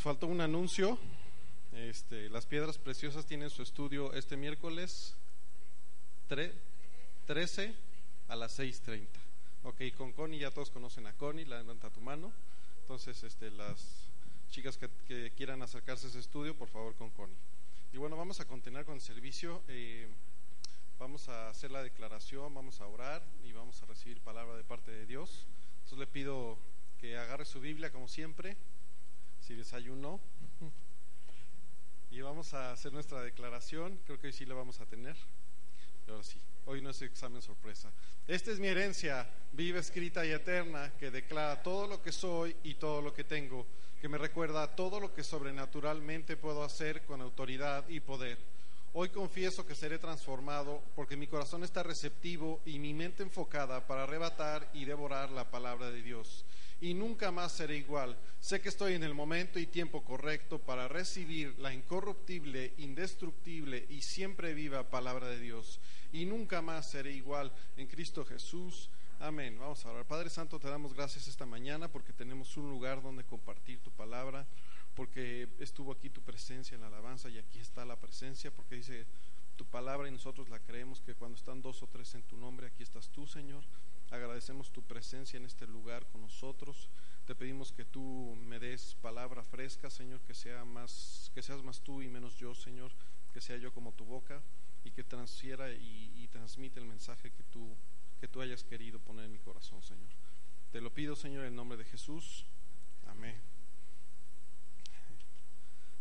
Nos faltó un anuncio. Este, las piedras preciosas tienen su estudio este miércoles 13 a las 6.30. Ok, con Connie ya todos conocen a Connie, la levanta tu mano. Entonces, este, las chicas que, quieran acercarse a ese estudio, por favor con Connie. Y bueno, vamos a continuar con el servicio. Eh, vamos a hacer la declaración, vamos a orar y vamos a recibir palabra de parte de Dios. Entonces le pido que agarre su Biblia como siempre, si desayunó. Y vamos a hacer nuestra declaración, creo que hoy sí la vamos a tener. Ahora sí, hoy no es examen sorpresa. Esta es mi herencia, viva, escrita y eterna, que declara todo lo que soy y todo lo que tengo, que me recuerda todo lo que sobrenaturalmente puedo hacer con autoridad y poder. Hoy confieso que seré transformado porque mi corazón está receptivo y mi mente enfocada para arrebatar y devorar la palabra de Dios y nunca más seré igual. Sé que estoy en el momento y tiempo correcto para recibir la incorruptible, indestructible y siempre viva palabra de Dios. Y nunca más seré igual en Cristo Jesús. Amén. Vamos a orar. Padre Santo, te damos gracias esta mañana porque tenemos un lugar donde compartir tu palabra, porque estuvo aquí tu presencia en la alabanza y aquí está la presencia, porque dice tu palabra y nosotros la creemos que cuando están dos o tres en tu nombre, aquí estás tú, Señor. Agradecemos tu presencia en este lugar con nosotros. Te pedimos que tú me des palabra fresca, Señor, que sea más, que seas más tú y menos yo, Señor, que sea yo como tu boca y que transfiera y, transmite el mensaje que tú, que tú hayas querido poner en mi corazón, Señor. Te lo pido, Señor, en nombre de Jesús. Amén.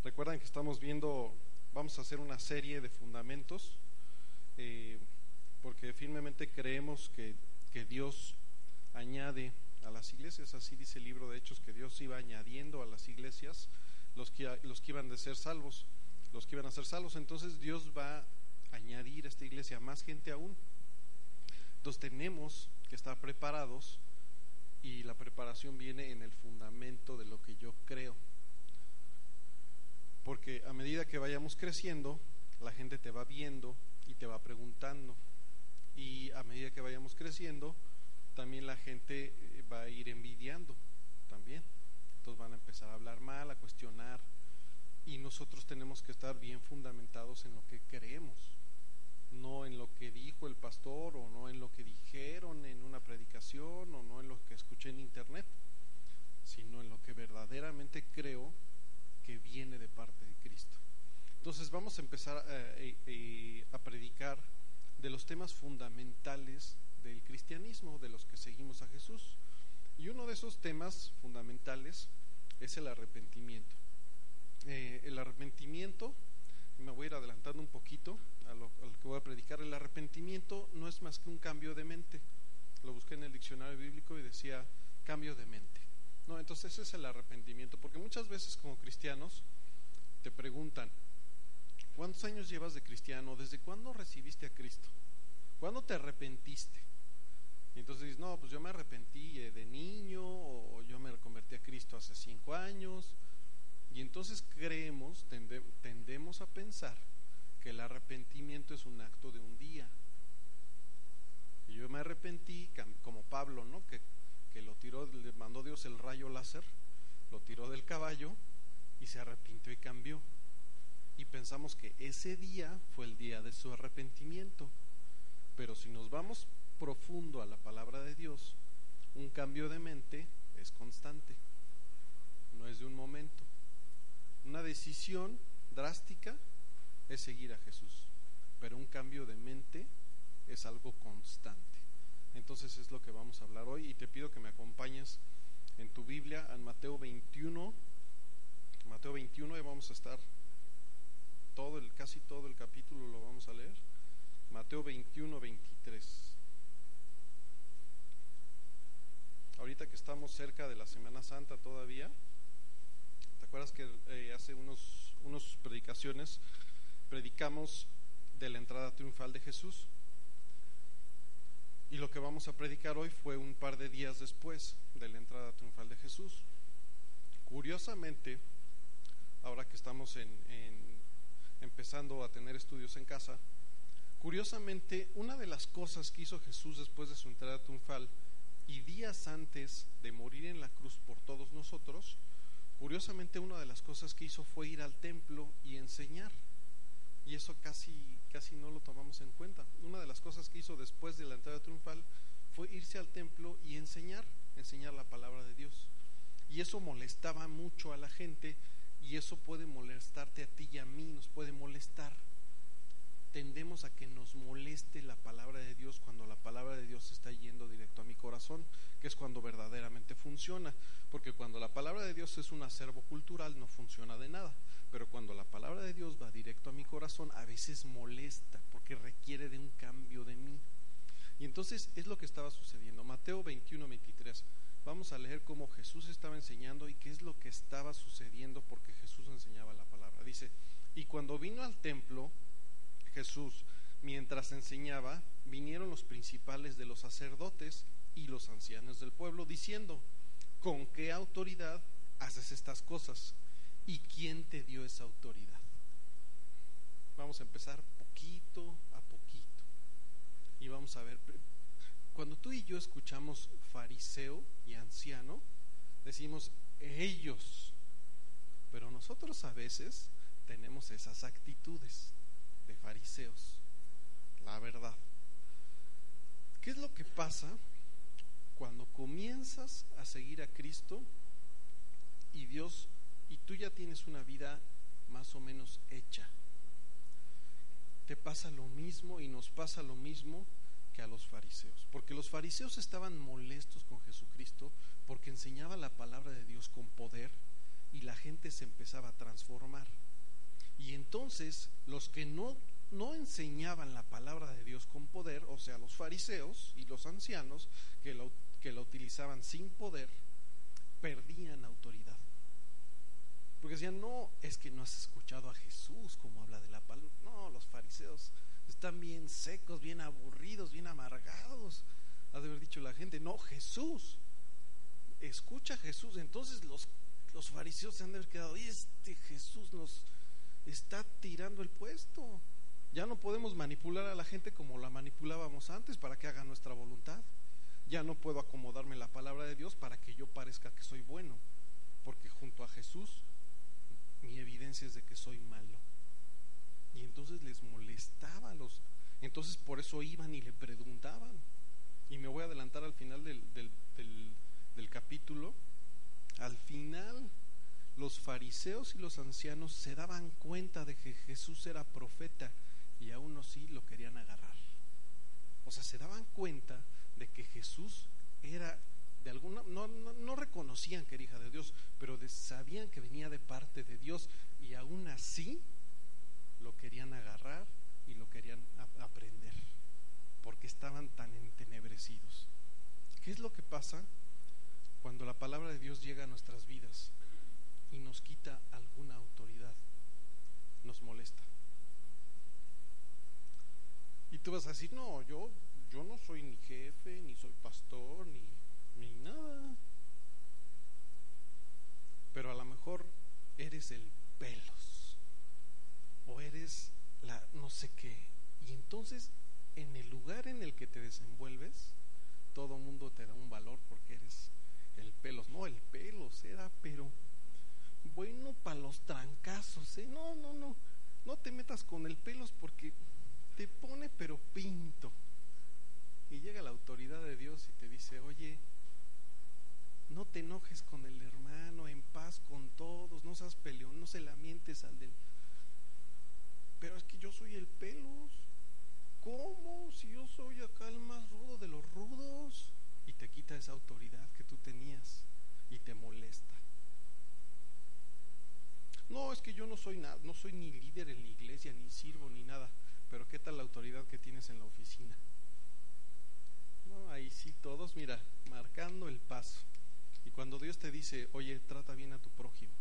Recuerdan que estamos viendo, vamos a hacer una serie de fundamentos, eh, porque firmemente creemos que que Dios añade a las iglesias, así dice el libro de Hechos, que Dios iba añadiendo a las iglesias los que, los que iban a ser salvos, los que iban a ser salvos, entonces Dios va a añadir a esta iglesia más gente aún. Entonces tenemos que estar preparados y la preparación viene en el fundamento de lo que yo creo. Porque a medida que vayamos creciendo, la gente te va viendo y te va preguntando, y a medida que vayamos creciendo, también la gente eh, va a ir envidiando también. Entonces van a empezar a hablar mal, a cuestionar y nosotros tenemos que estar bien fundamentados en lo que creemos, no en lo que dijo el pastor o no en lo que dijeron en una predicación o no en lo que escuché en internet, sino en lo que verdaderamente creo que viene de parte de Cristo. Entonces vamos a empezar eh, eh, a predicar de los temas fundamentales del cristianismo, de los que seguimos a Jesús. Y uno de esos temas fundamentales es el arrepentimiento. Eh, el arrepentimiento, me voy a ir adelantando un poquito a lo, que voy a predicar, el arrepentimiento no es más que un cambio de mente. Lo busqué en el diccionario bíblico y decía cambio de mente. No, entonces ese es el arrepentimiento, porque muchas veces como cristianos te preguntan, ¿Cuántos años llevas de cristiano? ¿Desde cuándo recibiste a Cristo? ¿Cuándo te arrepentiste? Y entonces dices, no, pues yo me arrepentí eh, de niño o yo me convertí a Cristo hace cinco años. Y entonces creemos, tendemos a pensar que el arrepentimiento es un acto de un día. Y yo me arrepentí, como Pablo, ¿no? Que, que lo tiró, le mandó Dios el rayo láser, lo tiró del caballo y se arrepintió y cambió y pensamos que ese día fue el día de su arrepentimiento. Pero si nos vamos profundo a la palabra de Dios, un cambio de mente es constante, no es de un momento. Una decisión drástica es seguir a Jesús, pero un cambio de mente es algo constante. Entonces es lo que vamos a hablar hoy y te pido que me acompañes en tu Biblia en Mateo 21. Mateo 21 y vamos a estar todo el, casi todo el capítulo lo vamos a leer. Mateo 21, 23. Ahorita que estamos cerca de la Semana Santa todavía, ¿te acuerdas que eh, hace unos, unos predicaciones predicamos de la entrada triunfal de Jesús? Y lo que vamos a predicar hoy fue un par de días después de la entrada triunfal de Jesús. Curiosamente, ahora que estamos en empezando a tener estudios en casa, curiosamente, una de las cosas que hizo Jesús después de su entrada triunfal y días antes de morir en la cruz por todos nosotros, curiosamente una de las cosas que hizo fue ir al templo y enseñar. Y eso casi, casi no lo tomamos en cuenta. Una de las cosas que hizo después de la entrada triunfal fue irse al templo y enseñar, enseñar la palabra de Dios. Y eso molestaba mucho a la gente y eso puede molestarte a ti y a mí, nos puede molestar. Tendemos a que nos moleste la palabra de Dios cuando la palabra de Dios está yendo directo a mi corazón, que es cuando verdaderamente funciona. Porque cuando la palabra de Dios es un acervo cultural no funciona de nada. Pero cuando la palabra de Dios va directo a mi corazón, a veces molesta porque requiere de un cambio de mí. Y entonces es lo que estaba sucediendo. Mateo 21, 23. Vamos a leer cómo Jesús estaba enseñando y qué es lo que estaba sucediendo porque Jesús enseñaba la palabra. Dice, y cuando vino al templo, Jesús, mientras enseñaba, vinieron los principales de los sacerdotes y los ancianos del pueblo, diciendo, ¿con qué autoridad haces estas cosas? ¿Y quién te dio esa autoridad? Vamos a empezar poquito a poquito. Y vamos a ver, cuando tú y yo escuchamos fariseo y anciano, decimos ellos, pero nosotros a veces tenemos esas actitudes de fariseos, la verdad. ¿Qué es lo que pasa cuando comienzas a seguir a Cristo y Dios y tú ya tienes una vida más o menos hecha? Te pasa lo mismo y nos pasa lo mismo a los fariseos, porque los fariseos estaban molestos con Jesucristo porque enseñaba la palabra de Dios con poder y la gente se empezaba a transformar. Y entonces los que no, no enseñaban la palabra de Dios con poder, o sea, los fariseos y los ancianos que lo, que la utilizaban sin poder, perdían autoridad. Porque decían, no, es que no has escuchado a Jesús como habla de la palabra. No, los fariseos están secos, bien aburridos, bien amargados. Ha de haber dicho la gente, no, Jesús. Escucha a Jesús. Entonces los, los fariseos se han de haber quedado, este Jesús nos está tirando el puesto. Ya no podemos manipular a la gente como la manipulábamos antes para que haga nuestra voluntad. Ya no puedo acomodarme la palabra de Dios para que yo parezca que soy bueno, porque junto a Jesús mi evidencia es de que soy malo. Y entonces les molestaba a los... Entonces por eso iban y le preguntaban. Y me voy a adelantar al final del, del, del, capítulo. Al final los fariseos y los ancianos se daban cuenta de que Jesús era profeta y aún así lo querían agarrar. O sea, se daban cuenta de que Jesús era de alguna, no, no, reconocían que era hija de Dios, pero sabían que venía de parte de Dios y aún así lo querían agarrar y lo querían aprender, porque estaban tan entenebrecidos. ¿Qué es lo que pasa cuando la palabra de Dios llega a nuestras vidas y nos quita alguna autoridad? Nos molesta. Y tú vas a decir, no, yo, yo no soy ni jefe, ni soy pastor, ni, ni nada. Pero a lo mejor eres el pelo o eres no sé qué. Y entonces, en el lugar en el que te desenvuelves, todo mundo te da un valor porque eres el pelos. No, el pelos era, pero bueno para los trancazos, ¿eh? No, no, no. No te metas con el pelos porque te pone pero pinto. Y llega la autoridad de Dios y te dice, oye, no te enojes con el hermano, en paz con todos, no seas peleón, no se lamentes al del pero es que yo soy el pelos. ¿Cómo? Si yo soy acá el más rudo de los rudos. Y te quita esa autoridad que tú tenías y te molesta. No, es que yo no soy nada, no soy ni líder en la iglesia, ni sirvo, ni nada. Pero ¿qué tal la autoridad que tienes en la oficina? No, ahí sí todos, mira, marcando el paso. Y cuando Dios te dice, oye, trata bien a tu prójimo,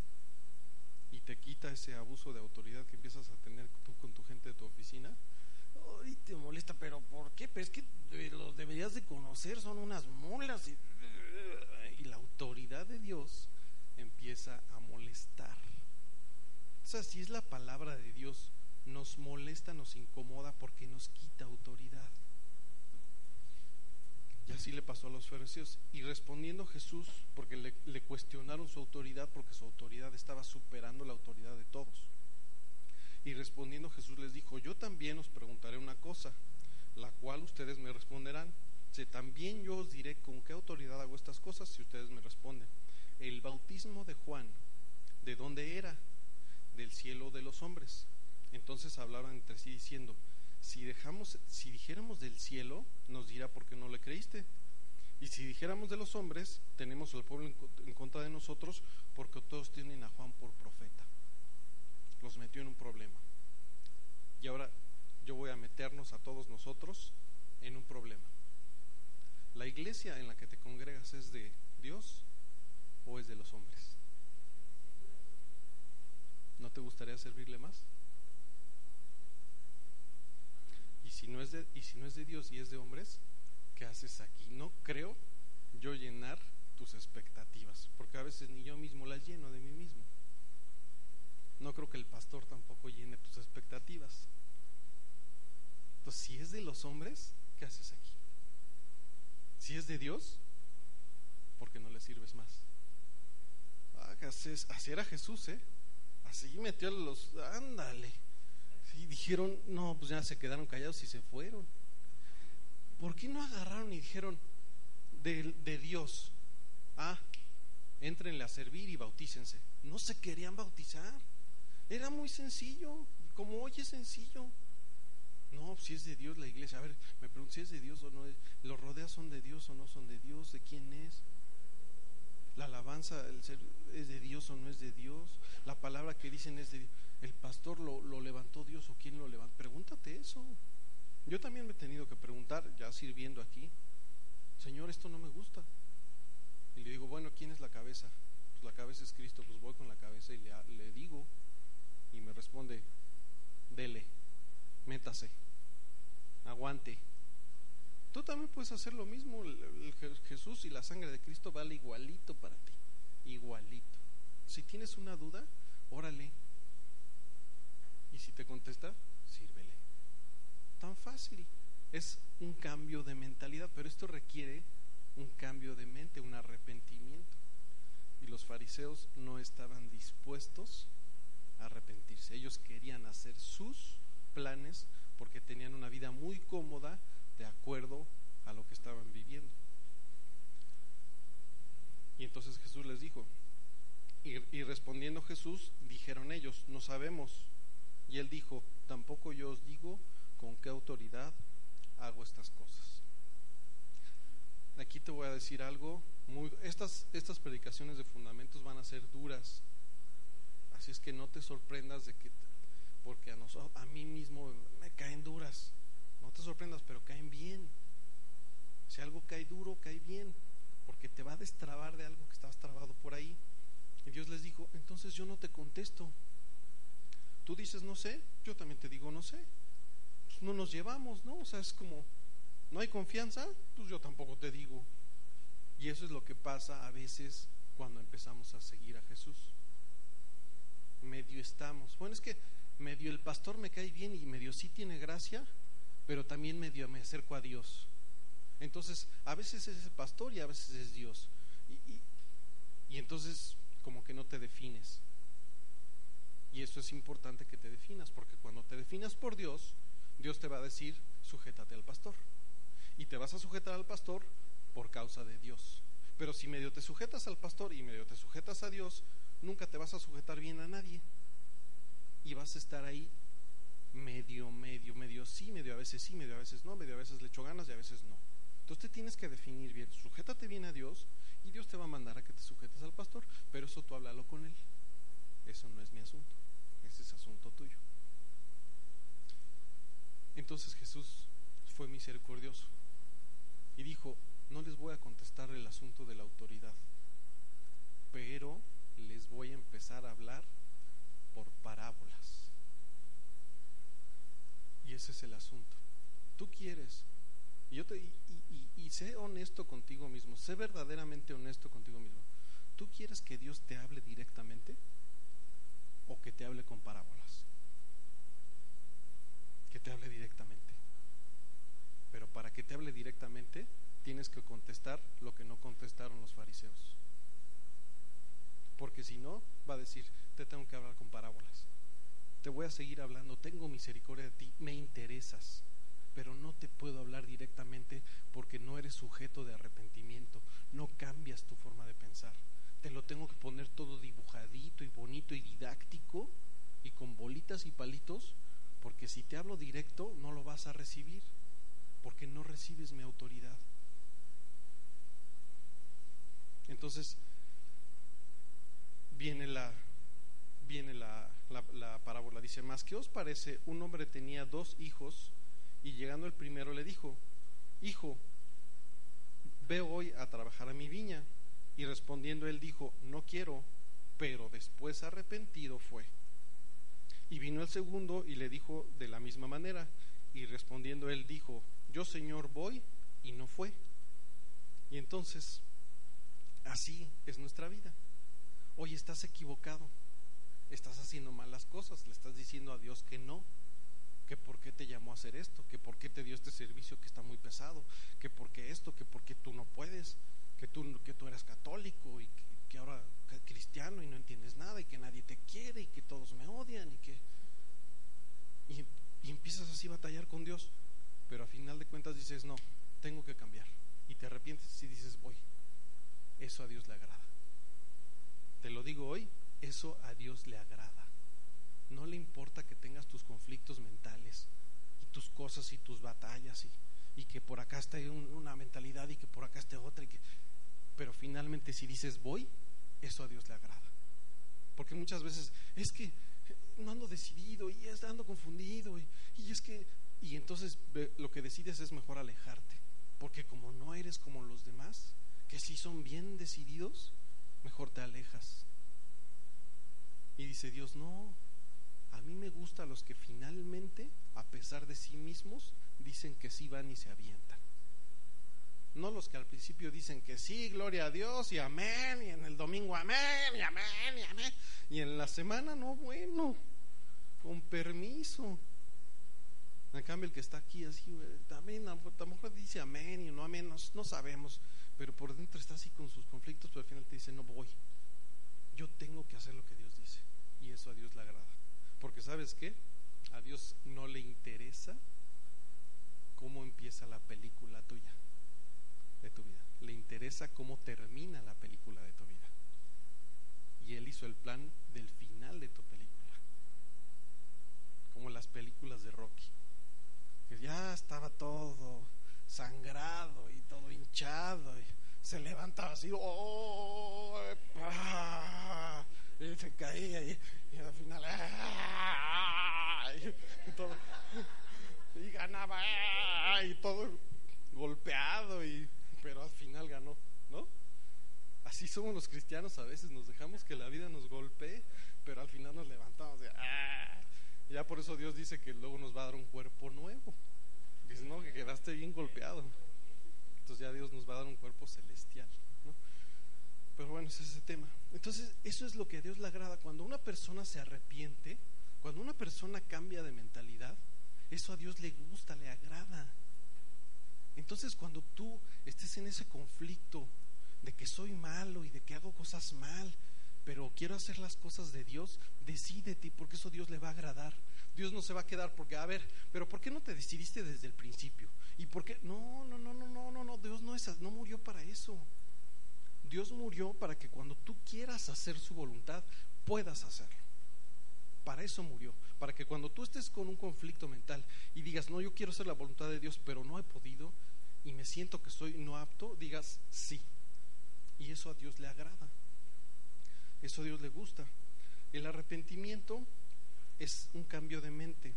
y te quita ese abuso de autoridad que empiezas a tener tú con tu gente de tu oficina, y te molesta, pero ¿por qué? Pero es que los deberías de conocer, son unas mulas y, y la autoridad de Dios empieza a molestar. O sea, si es la palabra de Dios, nos molesta, nos incomoda porque nos quita autoridad. Y así le pasó a los fariseos. Y respondiendo Jesús, porque le, cuestionaron su autoridad, porque su autoridad estaba superando la autoridad de todos. Y respondiendo Jesús les dijo, yo también os preguntaré una cosa, la cual ustedes me responderán. Si también yo os diré con qué autoridad hago estas cosas si ustedes me responden. El bautismo de Juan, ¿de dónde era? Del cielo de los hombres. Entonces hablaban entre sí diciendo, si dejamos, si dijéramos del cielo, nos dirá por qué no le creíste. Y si dijéramos de los hombres, tenemos al pueblo en contra de nosotros, porque todos tienen a Juan por profeta. Los metió en un problema. Y ahora yo voy a meternos a todos nosotros en un problema. ¿La iglesia en la que te congregas es de Dios o es de los hombres? ¿No te gustaría servirle más? Y si no es de, y si no es de Dios y es de hombres, ¿qué haces aquí? No creo yo llenar tus expectativas, porque a veces ni yo mismo las lleno de mí mismo. No creo que el pastor tampoco llene tus expectativas. Entonces, si es de los hombres, ¿qué haces aquí? Si es de Dios, ¿por qué no le sirves más? Así era Jesús, ¿eh? Así metió a los... Ándale. Y dijeron, no, pues ya se quedaron callados y se fueron. ¿Por qué no agarraron y dijeron, de, de Dios? Ah, entrenle a servir y bautícense. No se querían bautizar. Era muy sencillo, como hoy es sencillo. No, si es de Dios la iglesia. A ver, me pregunto si es de Dios o no. ¿Los rodeas son de Dios o no son de Dios? ¿De quién es? ¿La alabanza el ser, es de Dios o no es de Dios? ¿La palabra que dicen es de Dios? ¿El pastor lo, lo levantó Dios o quién lo levantó? Pregúntate eso. Yo también me he tenido que preguntar, ya sirviendo aquí, Señor, esto no me gusta. Y le digo, bueno, ¿quién es la cabeza? Pues la cabeza es Cristo, pues voy con la cabeza y le, le digo, y me responde, dele métase, aguante. Tú también puedes hacer lo mismo. El, Jesús y la sangre de Cristo vale igualito para ti, igualito. Si tienes una duda, órale. Y si te contesta, sírvele. Tan fácil. Es un cambio de mentalidad, pero esto requiere un cambio de mente, un arrepentimiento. Y los fariseos no estaban dispuestos a arrepentirse. Ellos querían hacer sus planes porque tenían una vida muy cómoda de acuerdo a lo que estaban viviendo. Y entonces Jesús les dijo, y, respondiendo Jesús, dijeron ellos, no sabemos. Y él dijo, tampoco yo os digo con qué autoridad hago estas cosas. Aquí te voy a decir algo, muy, estas, estas predicaciones de fundamentos van a ser duras, así es que no te sorprendas de que porque a, nosotros, a mí mismo me caen duras. No te sorprendas, pero caen bien. Si algo cae duro, cae bien, porque te va a destrabar de algo que estabas trabado por ahí. Y Dios les dijo, entonces yo no te contesto. Tú dices, no sé, yo también te digo, no sé. Pues no nos llevamos, ¿no? O sea, es como, no hay confianza, pues yo tampoco te digo. Y eso es lo que pasa a veces cuando empezamos a seguir a Jesús. Medio estamos. Bueno, es que medio el pastor me cae bien y medio sí tiene gracia, pero también medio me acerco a Dios. Entonces, a veces es el pastor y a veces es Dios. Y, y, entonces, como que no te defines. Y eso es importante que te definas, porque cuando te definas por Dios, Dios te va a decir, sujétate al pastor. Y te vas a sujetar al pastor por causa de Dios. Pero si medio te sujetas al pastor y medio te sujetas a Dios, nunca te vas a sujetar bien a nadie y vas a estar ahí medio, medio, medio sí, medio a veces sí, medio a veces no, medio a veces le echo ganas y a veces no. Entonces te tienes que definir bien, sujétate bien a Dios y Dios te va a mandar a que te sujetes al pastor, pero eso tú háblalo con él. Eso no es mi asunto, ese es asunto tuyo. Entonces Jesús fue misericordioso y dijo, no les voy a contestar el asunto de la autoridad, pero les voy a empezar a hablar por parábolas. Y ese es el asunto. Tú quieres, y, yo te, y, sé honesto contigo mismo, sé verdaderamente honesto contigo mismo. ¿Tú quieres que Dios te hable directamente o que te hable con parábolas? Que te hable directamente. Pero para que te hable directamente, tienes que contestar lo que no contestaron los fariseos. Porque si no, va a decir, te tengo que hablar con parábolas. Te voy a seguir hablando, tengo misericordia de ti, me interesas, pero no te puedo hablar directamente porque no eres sujeto de arrepentimiento, no cambias tu forma de pensar. Te lo tengo que poner todo dibujadito y bonito y didáctico y con bolitas y palitos, porque si te hablo directo no lo vas a recibir, porque no recibes mi autoridad. Entonces, viene la, viene la, la, parábola. Dice, más, ¿qué os parece? Un hombre tenía dos hijos y llegando el primero le dijo, hijo, ve hoy a trabajar a mi viña. Y respondiendo él dijo, no quiero, pero después arrepentido fue. Y vino el segundo y le dijo de la misma manera. Y respondiendo él dijo, yo Señor voy y no fue. Y entonces, así es nuestra vida. Hoy estás equivocado, estás haciendo malas cosas, le estás diciendo a Dios que no, que por qué te llamó a hacer esto, que por qué te dio este servicio que está muy pesado, que por qué esto, que por qué tú no puedes, que tú, que tú eres católico y que, ahora cristiano y no entiendes nada y que nadie te quiere y que todos me odian y que... Y, y empiezas así a batallar con Dios, pero a final de cuentas dices, no, tengo que cambiar. Y te arrepientes y dices, voy. Eso a Dios le agrada. Te lo digo hoy, eso a Dios le agrada. No le importa que tengas tus conflictos mentales y tus cosas y tus batallas y, que por acá esté una mentalidad y que por acá esté otra. Y que, pero finalmente si dices voy, eso a Dios le agrada. Porque muchas veces es que no ando decidido y es ando confundido y, y es que y entonces lo que decides es mejor alejarte, porque como no eres como los demás, que sí son bien decididos, mejor te alejas. Y dice Dios, no, a mí me gusta los que finalmente, a pesar de sí mismos, dicen que sí van y se avientan. No los que al principio dicen que sí, gloria a Dios y amén, y en el domingo amén, y amén, y amén, y en la semana no, bueno, con permiso. En cambio, el que está aquí así, también a lo mejor dice amén y no amén, no sabemos pero por dentro está así con sus conflictos, pero al final te dice, no voy. Yo tengo que hacer lo que Dios dice. Y eso a Dios le agrada. Porque sabes qué? A Dios no le interesa cómo empieza la película tuya, de tu vida. Le interesa cómo termina la película de tu vida. Y Él hizo el plan del final de tu película. Como las películas de Rocky. Que ya estaba todo sangrado y todo hinchado. Y se levantaba así, oh, y se caía y, al final, todo, y ganaba, y todo golpeado, y, pero al final ganó, ¿no? Así somos los cristianos a veces, nos dejamos que la vida nos golpee, pero al final nos levantamos de, ya por eso Dios dice que luego nos va a dar un cuerpo nuevo. Dice, no, que quedaste bien golpeado. Entonces ya Dios nos va a dar un cuerpo celestial. Pero bueno, ese es ese tema. Entonces, eso es lo que a Dios le agrada. Cuando una persona se arrepiente, cuando una persona cambia de mentalidad, eso a Dios le gusta, le agrada. Entonces, cuando tú estés en ese conflicto de que soy malo y de que hago cosas mal, pero quiero hacer las cosas de Dios, decídete porque eso Dios le va a agradar. Dios no se va a quedar porque, a ver, pero ¿por qué no te decidiste desde el principio? ¿Y por qué? No, no, no, no, no, no, no, Dios no, es, no murió para eso. Dios murió para que cuando tú quieras hacer su voluntad, puedas hacerlo. Para eso murió, para que cuando tú estés con un conflicto mental y digas, no, yo quiero hacer la voluntad de Dios, pero no he podido y me siento que soy no apto, digas sí. Y eso a Dios le agrada. Eso a Dios le gusta. El arrepentimiento es un cambio de mente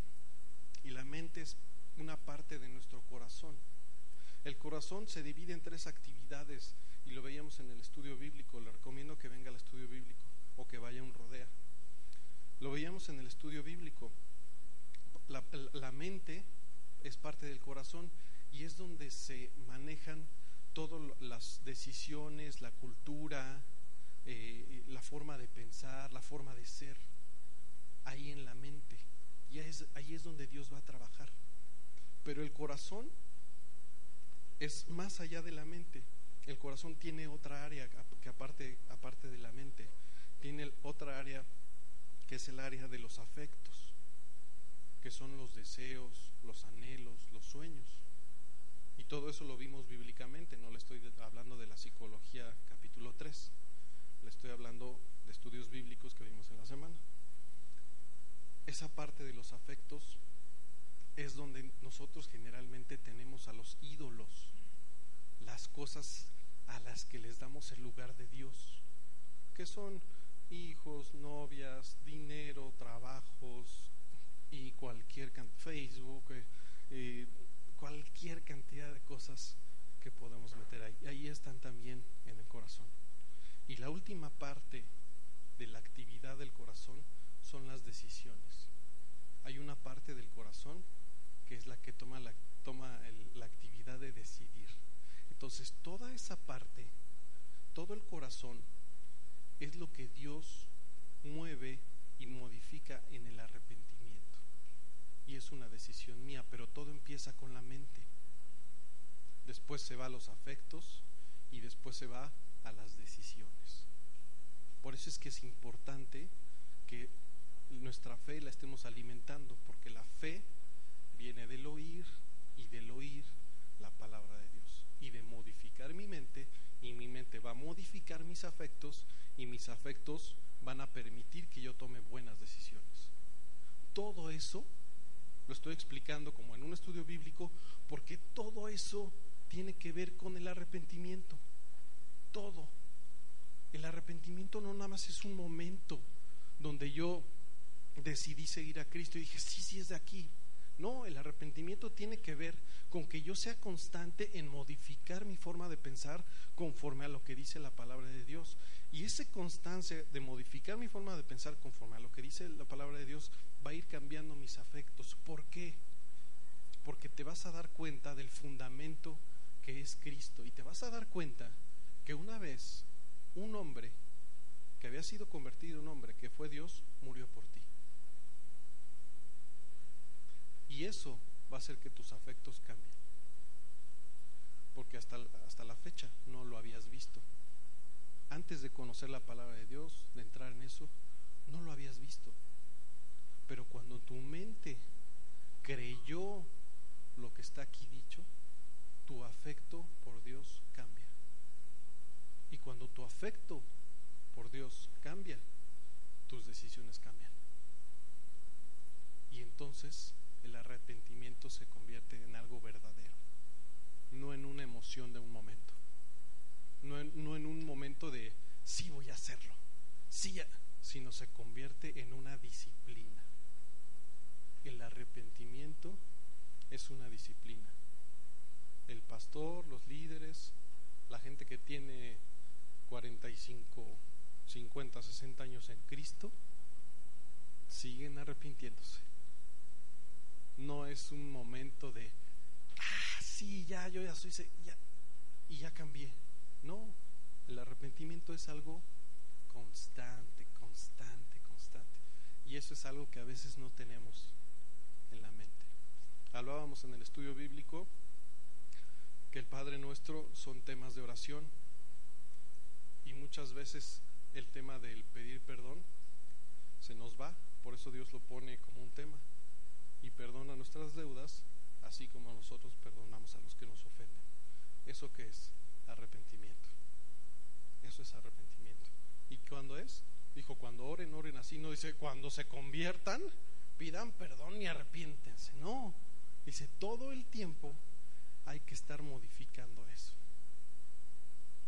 y la mente es una parte de nuestro corazón. El corazón se divide en tres actividades y lo veíamos en el estudio bíblico. Le recomiendo que venga al estudio bíblico o que vaya a un rodea. En el estudio bíblico. La, mente es parte del corazón y es donde se manejan todas las decisiones, la cultura, eh, la forma de pensar, la forma de ser ahí en la mente. Y ahí es, ahí es donde Dios va a trabajar. Pero el corazón es más allá de la mente. El corazón tiene otra área que aparte, aparte de la mente, tiene otra área es el área de los afectos, que son los deseos, los anhelos, los sueños. Y todo eso lo vimos bíblicamente, no le estoy hablando de la psicología capítulo 3, le estoy hablando de estudios bíblicos que vimos en la semana. Esa parte de los afectos es donde nosotros generalmente tenemos a los ídolos, las cosas a las que les damos el lugar de Dios, que son hijos, novias, dinero, trabajos y cualquier Facebook, eh, eh, cualquier cantidad de cosas que podemos meter ahí. Ahí están también en el corazón. Y la última parte de la actividad del corazón son las decisiones. Hay una parte del corazón que es la que toma la, toma la actividad de decidir. Entonces, toda esa parte, todo el corazón, es lo que Dios mueve y modifica en el arrepentimiento. Y es una decisión mía, pero todo empieza con la mente. Después se va a los afectos y después se va a las decisiones. Por eso es que es importante que nuestra fe la estemos alimentando, porque la fe viene del oír y del oír la palabra de Dios y de modificar mi mente y mi mente va a modificar mis afectos y mis afectos van a permitir que yo tome buenas decisiones. Todo eso lo estoy explicando como en un estudio bíblico porque todo eso tiene que ver con el arrepentimiento. Todo. El arrepentimiento no nada más es un momento donde yo decidí seguir a Cristo y dije, sí, sí es de aquí, no, el arrepentimiento tiene que ver con que yo sea constante en modificar mi forma de pensar conforme a lo que dice la palabra de Dios. Y esa constancia de modificar mi forma de pensar conforme a lo que dice la palabra de Dios va a ir cambiando mis afectos. ¿Por qué? Porque te vas a dar cuenta del fundamento que es Cristo y te vas a dar cuenta que una vez un hombre que había sido convertido en hombre, que fue Dios, murió por ti. Y eso va a hacer que tus afectos cambien. Porque hasta, hasta la fecha no lo habías visto. Antes de conocer la palabra de Dios, de entrar en eso, no lo habías visto. Pero cuando tu mente creyó lo que está aquí dicho, tu afecto por Dios cambia. Y cuando tu afecto por Dios cambia, tus decisiones cambian. Y entonces el arrepentimiento se convierte en algo verdadero, no en una emoción de un momento, no en, un momento de sí voy a hacerlo, sí, sino se convierte en una disciplina. El arrepentimiento es una disciplina. El pastor, los líderes, la gente que tiene 45, 50, 60 años en Cristo, siguen arrepintiéndose no es un momento de, ah, sí, ya, yo ya soy, y ya cambié. No, el arrepentimiento es algo constante, constante, constante. Y eso es algo que a veces no tenemos en la mente. Hablábamos en el estudio bíblico que el Padre nuestro son temas de oración y muchas veces el tema del pedir perdón se nos va, por eso Dios lo pone como un tema y perdona nuestras deudas, así como nosotros perdonamos a los que nos ofenden. ¿Eso qué es? Arrepentimiento. Eso es arrepentimiento. ¿Y cuándo es? Dijo, cuando oren, oren así. No dice, cuando se conviertan, pidan perdón y arrepiéntense. No, dice, todo el tiempo hay que estar modificando eso.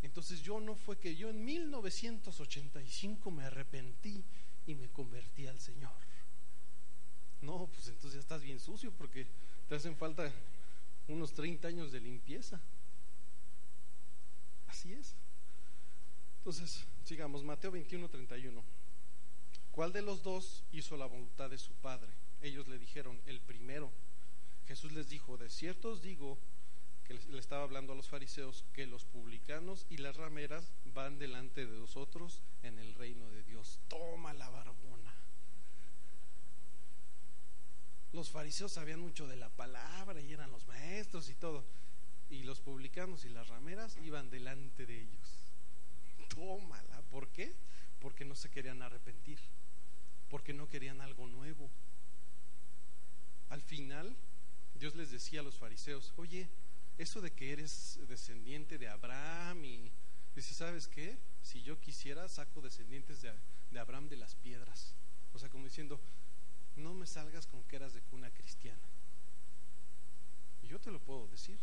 Entonces yo no fue que yo en 1985 me arrepentí y me convertí al Señor. No, pues entonces ya estás bien sucio porque te hacen falta unos 30 años de limpieza. Así es. Entonces, sigamos, Mateo 21, 31. ¿Cuál de los dos hizo la voluntad de su padre? Ellos le dijeron, el primero. Jesús les dijo, de cierto os digo, que le estaba hablando a los fariseos, que los publicanos y las rameras van delante de nosotros en el reino de Dios. Toma la barbona los fariseos sabían mucho de la palabra y eran los maestros y todo. y los publicanos y las rameras iban delante de ellos. Tómala, ¿por qué? Porque no se querían arrepentir, porque no querían algo nuevo. Al final, Dios les decía a los fariseos, oye, eso de que eres descendiente de Abraham y dice, ¿sabes qué? Si yo quisiera, saco descendientes de, de Abraham de las piedras. O sea, como diciendo, no me salgas con que eras de cuna cristiana. Y yo te lo puedo decir.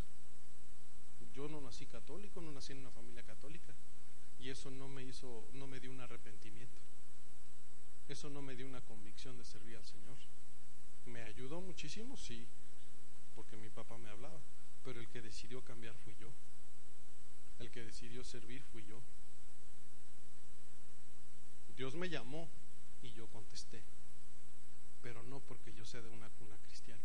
Yo no nací católico, no nací en una familia católica. Y eso no me hizo, no me dio un arrepentimiento. Eso no me dio una convicción de servir al Señor. ¿Me ayudó muchísimo? Sí, porque mi papá me hablaba. Pero el que decidió cambiar fui yo. El que decidió servir fui yo. Dios me llamó y yo contesté pero no porque yo sea de una cuna cristiana,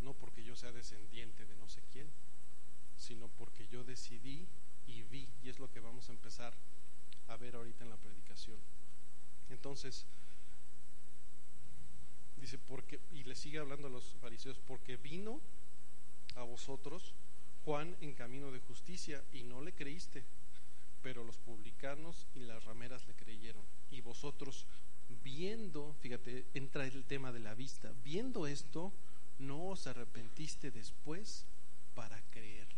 no porque yo sea descendiente de no sé quién, sino porque yo decidí y vi, y es lo que vamos a empezar a ver ahorita en la predicación. Entonces, dice, porque, y le sigue hablando a los fariseos, porque vino a vosotros Juan en camino de justicia y no le creíste, pero los publicanos y las rameras le creyeron, y vosotros viendo, fíjate, entra el tema de la vista, viendo esto, no os arrepentiste después para creerle.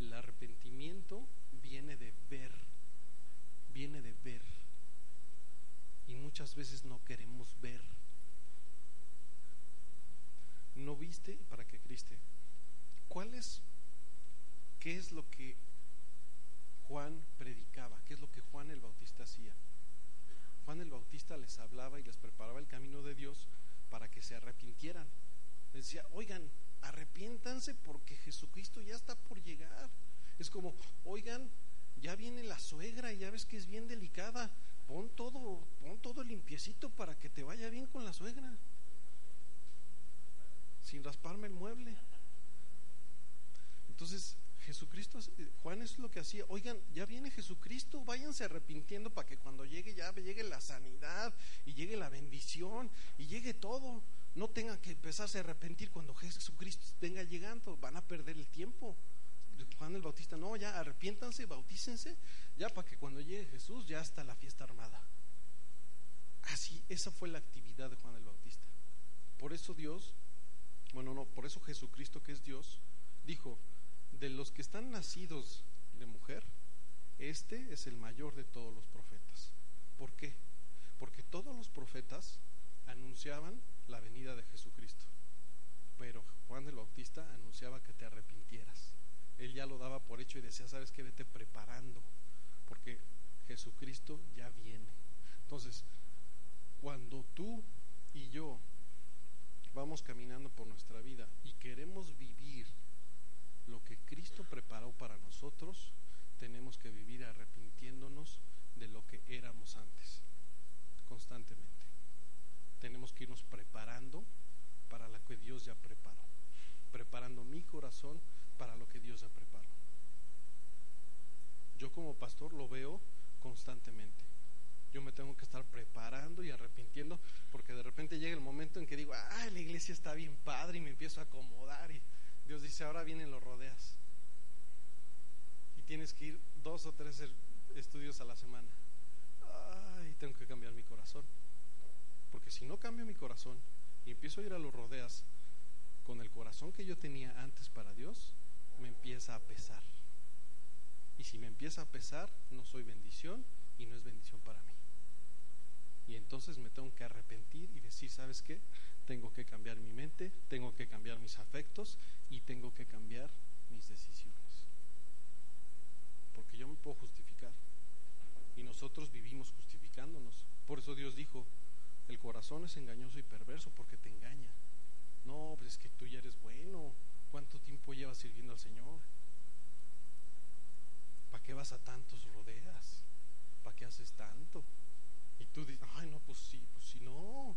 El arrepentimiento viene de ver, viene de ver. Y muchas veces no queremos ver. No viste para que creíste. ¿Cuál es, qué es lo que Juan predicaba? ¿Qué es lo que Juan el Bautista hacía? Juan el Bautista les hablaba y les preparaba el camino de Dios para que se arrepintieran. Les decía, oigan, arrepiéntanse porque Jesucristo ya está por llegar. Es como, oigan, ya viene la suegra y ya ves que es bien delicada. Pon todo, pon todo limpiecito para que te vaya bien con la suegra. Sin rasparme el mueble. Entonces, Jesucristo, eh, Juan es lo que hacía, oigan, ya viene Jesucristo, váyanse arrepintiendo para que cuando llegue ya llegue la sanidad y llegue la bendición y llegue todo. No tengan que empezarse a arrepentir cuando Jesucristo venga llegando, van a perder el tiempo. Juan el Bautista, no, ya arrepiéntanse, bautícense, ya para que cuando llegue Jesús ya está la fiesta armada. Así, esa fue la actividad de Juan el Bautista. Por eso Dios, bueno, no, por eso Jesucristo que es Dios, dijo, de los que están nacidos de mujer, este es el mayor de todos los profetas. ¿Por qué? Porque todos los profetas anunciaban la venida de Jesucristo, pero Juan el Bautista anunciaba que te arrepintieras. Él ya lo daba por hecho y decía, sabes que vete preparando, porque Jesucristo ya viene. Entonces, cuando tú y yo vamos caminando por nuestra vida y queremos vivir lo que Cristo preparó para nosotros, tenemos que vivir arrepintiéndonos de lo que éramos antes, constantemente. Tenemos que irnos preparando para lo que Dios ya preparó, preparando mi corazón para lo que Dios ya preparó. Yo como pastor lo veo constantemente. Yo me tengo que estar preparando y arrepintiendo porque de repente llega el momento en que digo, ah, la iglesia está bien padre y me empiezo a acomodar y Dios dice, ahora vienen los rodeas. Y tienes que ir dos o tres estudios a la semana. Ay, tengo que cambiar mi corazón. Porque si no cambio mi corazón y empiezo a ir a los rodeas con el corazón que yo tenía antes para Dios, me empieza a pesar. Y si me empieza a pesar, no soy bendición y no es bendición para mí. Y entonces me tengo que arrepentir y decir, ¿sabes qué? Tengo que cambiar mi mente, tengo que cambiar mis afectos y tengo que cambiar mis decisiones. Porque yo me puedo justificar. Y nosotros vivimos justificándonos. Por eso Dios dijo, el corazón es engañoso y perverso porque te engaña. No, pues es que tú ya eres bueno. ¿Cuánto tiempo llevas sirviendo al Señor? ¿Para qué vas a tantos rodeas? ¿Para qué haces tanto? Y tú dices, ay, no, pues sí, pues si no.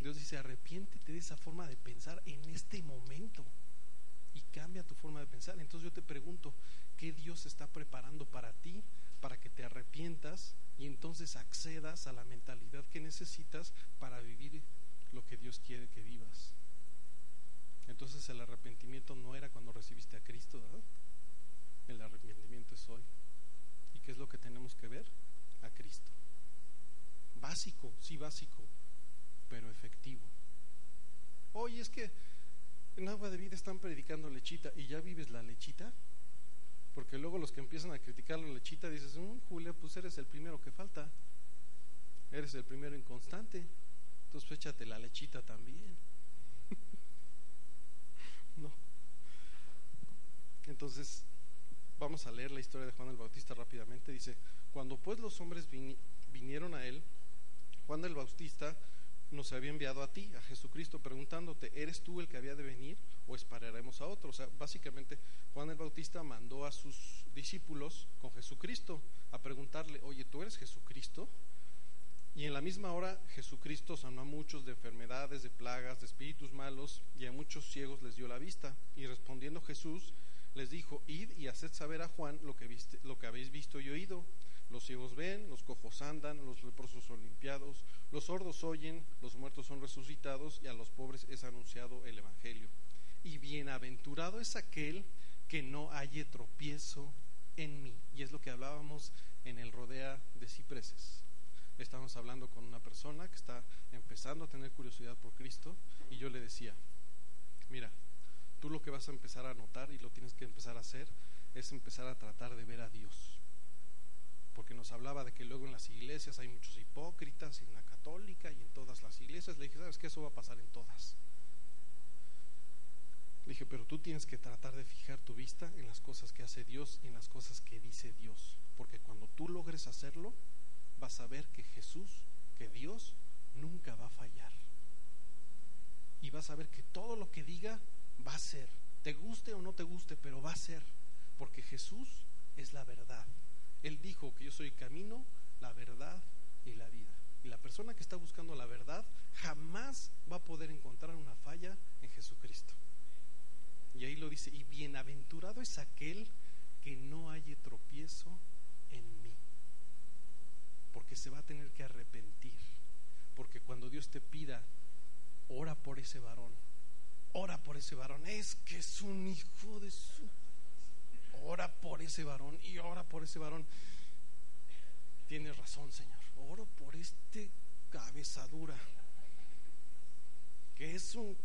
Dios dice, arrepiéntete de esa forma de pensar en este momento y cambia tu forma de pensar. Entonces yo te pregunto, ¿qué Dios está preparando para ti para que te arrepientas y entonces accedas a la mentalidad que necesitas para vivir lo que Dios quiere que vivas? Entonces el arrepentimiento no era cuando recibiste a Cristo, ¿verdad? El arrepentimiento es hoy. ¿Y qué es lo que tenemos que ver? A Cristo. Básico, sí básico, pero efectivo. Oye, es que en agua de vida están predicando lechita y ya vives la lechita. Porque luego los que empiezan a criticar la lechita dices, mm, Julia, pues eres el primero que falta. Eres el primero inconstante. Entonces pues, échate la lechita también. no. Entonces, vamos a leer la historia de Juan el Bautista rápidamente. Dice, cuando pues los hombres vinieron a él, Juan el Bautista nos había enviado a ti, a Jesucristo, preguntándote, ¿eres tú el que había de venir o esperaremos a otro? O sea, básicamente Juan el Bautista mandó a sus discípulos con Jesucristo a preguntarle, oye, ¿tú eres Jesucristo? Y en la misma hora Jesucristo sanó a muchos de enfermedades, de plagas, de espíritus malos, y a muchos ciegos les dio la vista. Y respondiendo Jesús les dijo, id y haced saber a Juan lo que, viste, lo que habéis visto y oído. Los ciegos ven, los cojos andan, los leprosos son limpiados, los sordos oyen, los muertos son resucitados y a los pobres es anunciado el Evangelio. Y bienaventurado es aquel que no halle tropiezo en mí. Y es lo que hablábamos en el rodea de cipreses. Estamos hablando con una persona que está empezando a tener curiosidad por Cristo y yo le decía, mira, tú lo que vas a empezar a notar y lo tienes que empezar a hacer es empezar a tratar de ver a Dios porque nos hablaba de que luego en las iglesias hay muchos hipócritas, en la católica y en todas las iglesias. Le dije, ¿sabes qué? Eso va a pasar en todas. Le dije, pero tú tienes que tratar de fijar tu vista en las cosas que hace Dios y en las cosas que dice Dios. Porque cuando tú logres hacerlo, vas a ver que Jesús, que Dios, nunca va a fallar. Y vas a ver que todo lo que diga va a ser. Te guste o no te guste, pero va a ser. Porque Jesús es la verdad. Él dijo que yo soy el camino, la verdad y la vida. Y la persona que está buscando la verdad jamás va a poder encontrar una falla en Jesucristo. Y ahí lo dice, y bienaventurado es aquel que no haya tropiezo en mí. Porque se va a tener que arrepentir. Porque cuando Dios te pida, ora por ese varón, ora por ese varón, es que es un hijo de su ora por ese varón y ora por ese varón. Tienes razón, Señor. Oro por este cabezadura que es un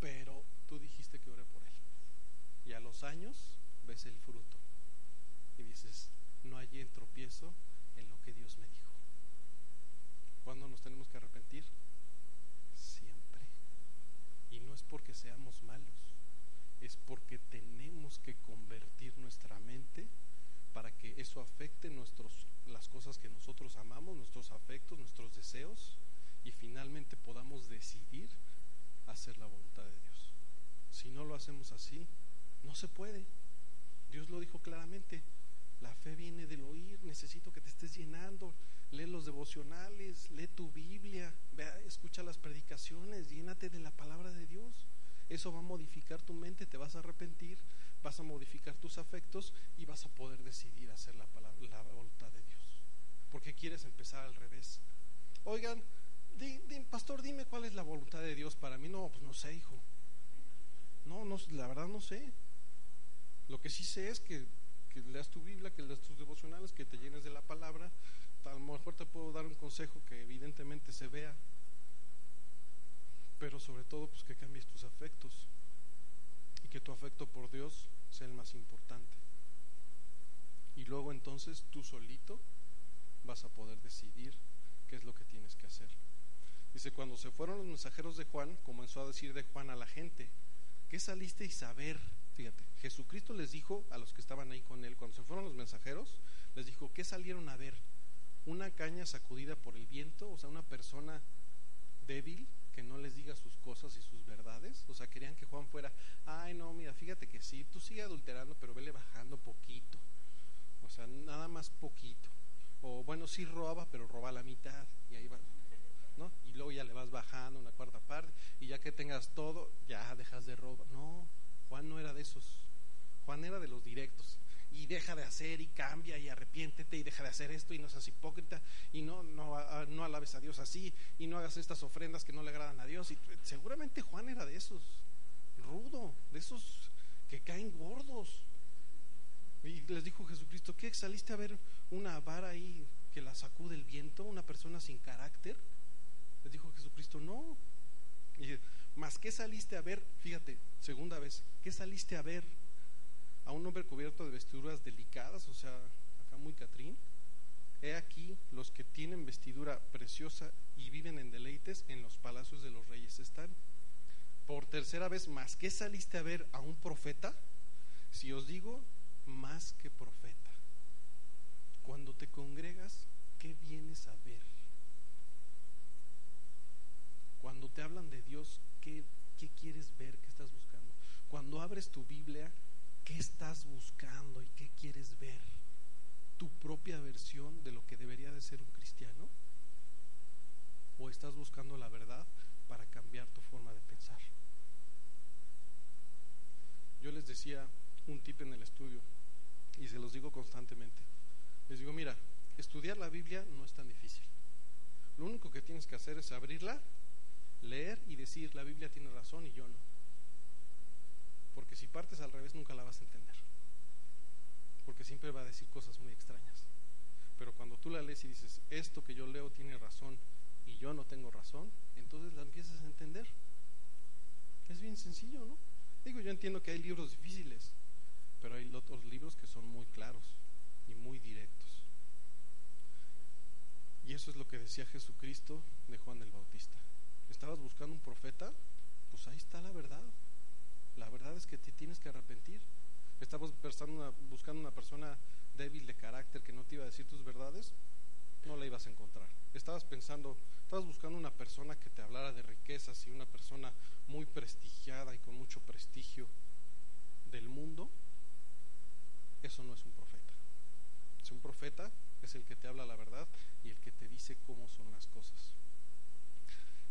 pero tú dijiste que ore por él. Y a los años ves el fruto y dices, no hay tropiezo en lo que Dios me dijo. ¿Cuándo nos tenemos que arrepentir? Siempre. Y no es porque seamos malos es porque tenemos que convertir nuestra mente para que eso afecte nuestros, las cosas que nosotros amamos, nuestros afectos, nuestros deseos y finalmente podamos decidir hacer la voluntad de Dios. Si no lo hacemos así, no se puede. Dios lo dijo claramente. La fe viene del oír, necesito que te estés llenando. Lee los devocionales, lee tu Biblia, escucha las predicaciones, llénate de la palabra de Dios. Eso va a modificar tu mente, te vas a arrepentir, vas a modificar tus afectos y vas a poder decidir hacer la, la voluntad de Dios. Porque quieres empezar al revés. Oigan, pastor, dime cuál es la voluntad de Dios para mí. No, pues no sé, hijo. No, no, la verdad no sé. Lo que sí sé es que, que leas tu Biblia, que leas tus devocionales, que te llenes de la palabra. A lo mejor te puedo dar un consejo que evidentemente se vea pero sobre todo pues que cambies tus afectos y que tu afecto por Dios sea el más importante. Y luego entonces tú solito vas a poder decidir qué es lo que tienes que hacer. Dice, cuando se fueron los mensajeros de Juan, comenzó a decir de Juan a la gente, ¿qué saliste a ver? Fíjate, Jesucristo les dijo a los que estaban ahí con él, cuando se fueron los mensajeros, les dijo, ¿qué salieron a ver? Una caña sacudida por el viento, o sea, una persona débil que no les diga sus cosas y sus verdades. O sea, querían que Juan fuera, ay no, mira, fíjate que sí, tú sigue adulterando, pero vele bajando poquito. O sea, nada más poquito. O bueno, sí roba, pero roba la mitad. Y ahí va, ¿no? Y luego ya le vas bajando una cuarta parte. Y ya que tengas todo, ya dejas de robar. No, Juan no era de esos. Juan era de los directos y deja de hacer y cambia y arrepiéntete y deja de hacer esto y no seas hipócrita y no, no, no alabes a Dios así y no hagas estas ofrendas que no le agradan a Dios. Y seguramente Juan era de esos. rudo, de esos que caen gordos. Y les dijo Jesucristo, ¿qué saliste a ver una vara ahí que la sacude el viento, una persona sin carácter? Les dijo Jesucristo, no. Y más que saliste a ver, fíjate, segunda vez, ¿qué saliste a ver? A un hombre cubierto de vestiduras delicadas, o sea, acá muy catrín. He aquí los que tienen vestidura preciosa y viven en deleites en los palacios de los reyes están. Por tercera vez, más que saliste a ver a un profeta, si os digo, más que profeta. Cuando te congregas, ¿qué vienes a ver? Cuando te hablan de Dios, ¿qué, qué quieres ver? ¿Qué estás buscando? Cuando abres tu Biblia, ¿qué estás buscando y qué quieres ver? ¿Tu propia versión de lo que debería de ser un cristiano? ¿O estás buscando la verdad para cambiar tu forma de pensar? Yo les decía un tip en el estudio y se los digo constantemente. Les digo, mira, estudiar la Biblia no es tan difícil. Lo único que tienes que hacer es abrirla, leer y decir, la Biblia tiene razón y yo no. Porque si partes al revés nunca la vas a entender. Porque siempre va a decir cosas muy extrañas. Pero cuando tú la lees y dices, esto que yo leo tiene razón y yo no tengo razón, entonces la empiezas a entender. Es bien sencillo, ¿no? Digo, yo entiendo que hay libros difíciles, pero hay otros libros que son muy claros y muy directos. Y eso es lo que decía Jesucristo de Juan el Bautista. ¿Estabas buscando un profeta? Pues ahí está la verdad. La verdad es que te tienes que arrepentir. ¿Estabas buscando una persona débil de carácter que no te iba a decir tus verdades? No la ibas a encontrar. Estabas pensando, estabas buscando una persona que te hablara de riquezas y una persona muy prestigiada y con mucho prestigio del mundo eso no es un profeta. Si un profeta es el que te habla la verdad y el que te dice cómo son las cosas.